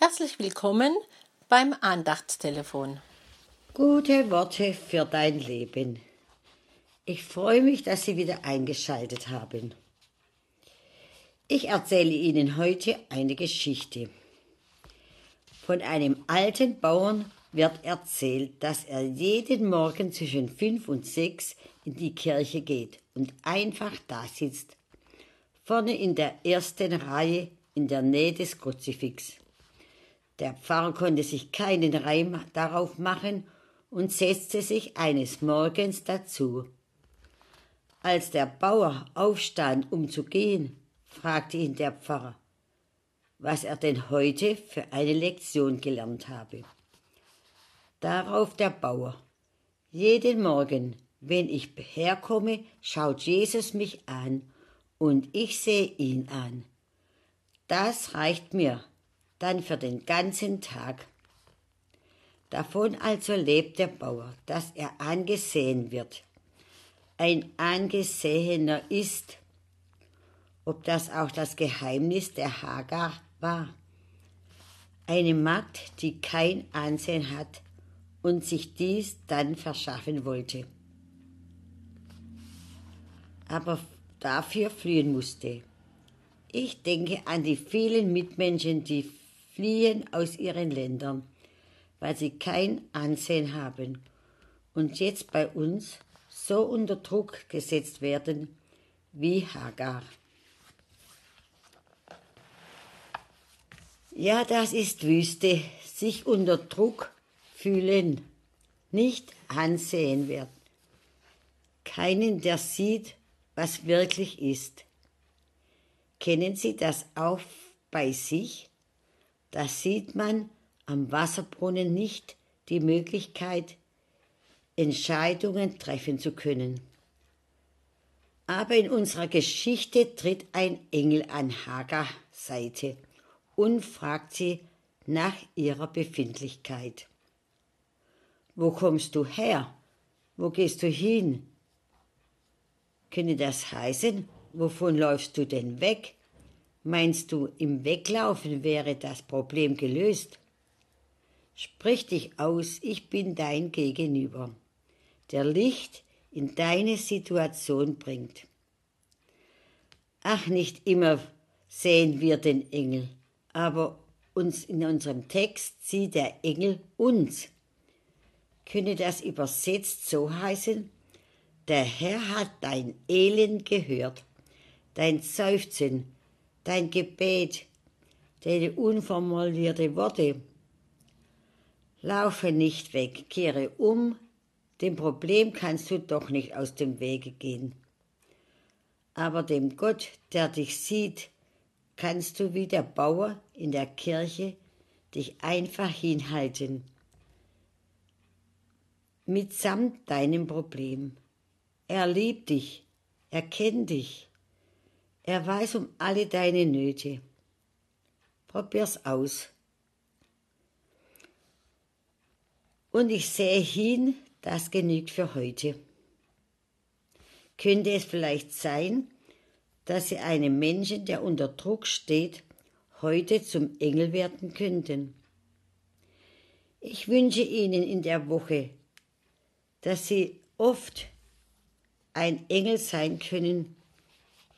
Herzlich willkommen beim Andachtstelefon. Gute Worte für dein Leben. Ich freue mich, dass Sie wieder eingeschaltet haben. Ich erzähle Ihnen heute eine Geschichte. Von einem alten Bauern wird erzählt, dass er jeden Morgen zwischen fünf und sechs in die Kirche geht und einfach da sitzt, vorne in der ersten Reihe in der Nähe des Kruzifix. Der Pfarrer konnte sich keinen Reim darauf machen und setzte sich eines Morgens dazu. Als der Bauer aufstand, um zu gehen, fragte ihn der Pfarrer, was er denn heute für eine Lektion gelernt habe. Darauf der Bauer, jeden Morgen, wenn ich herkomme, schaut Jesus mich an und ich sehe ihn an. Das reicht mir, dann für den ganzen Tag. Davon also lebt der Bauer, dass er angesehen wird. Ein Angesehener ist, ob das auch das Geheimnis der Hagar war. Eine Magd, die kein Ansehen hat und sich dies dann verschaffen wollte, aber dafür fliehen musste. Ich denke an die vielen Mitmenschen, die fliehen aus ihren Ländern, weil sie kein Ansehen haben und jetzt bei uns so unter Druck gesetzt werden wie Hagar. Ja, das ist Wüste, sich unter Druck fühlen, nicht ansehen werden. Keinen, der sieht, was wirklich ist. Kennen Sie das auch bei sich? Da sieht man am Wasserbrunnen nicht die Möglichkeit, Entscheidungen treffen zu können. Aber in unserer Geschichte tritt ein Engel an Hagar Seite und fragt sie nach ihrer Befindlichkeit. Wo kommst du her? Wo gehst du hin? Könne das heißen, wovon läufst du denn weg? Meinst du, im Weglaufen wäre das Problem gelöst? Sprich dich aus, ich bin dein Gegenüber, der Licht in deine Situation bringt. Ach, nicht immer sehen wir den Engel, aber uns in unserem Text sieht der Engel uns. Könne das übersetzt so heißen, der Herr hat dein Elend gehört, dein Seufzen, dein Gebet, deine unformulierte Worte. Laufe nicht weg, kehre um, dem Problem kannst du doch nicht aus dem Wege gehen. Aber dem Gott, der dich sieht, kannst du wie der Bauer in der Kirche dich einfach hinhalten, mitsamt deinem Problem. Er liebt dich, er kennt dich. Er weiß um alle deine Nöte. Probier's aus. Und ich sehe hin, das genügt für heute. Könnte es vielleicht sein, dass Sie einem Menschen, der unter Druck steht, heute zum Engel werden könnten? Ich wünsche Ihnen in der Woche, dass Sie oft ein Engel sein können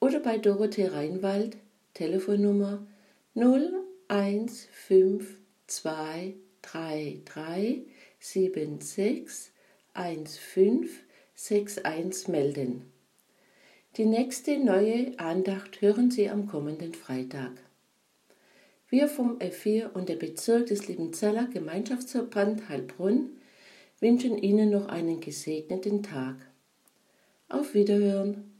oder bei Dorothee Reinwald, Telefonnummer 0152333761561 melden. Die nächste neue Andacht hören Sie am kommenden Freitag. Wir vom F4 und der Bezirk des Liebenzeller Gemeinschaftsverband Heilbronn wünschen Ihnen noch einen gesegneten Tag. Auf Wiederhören!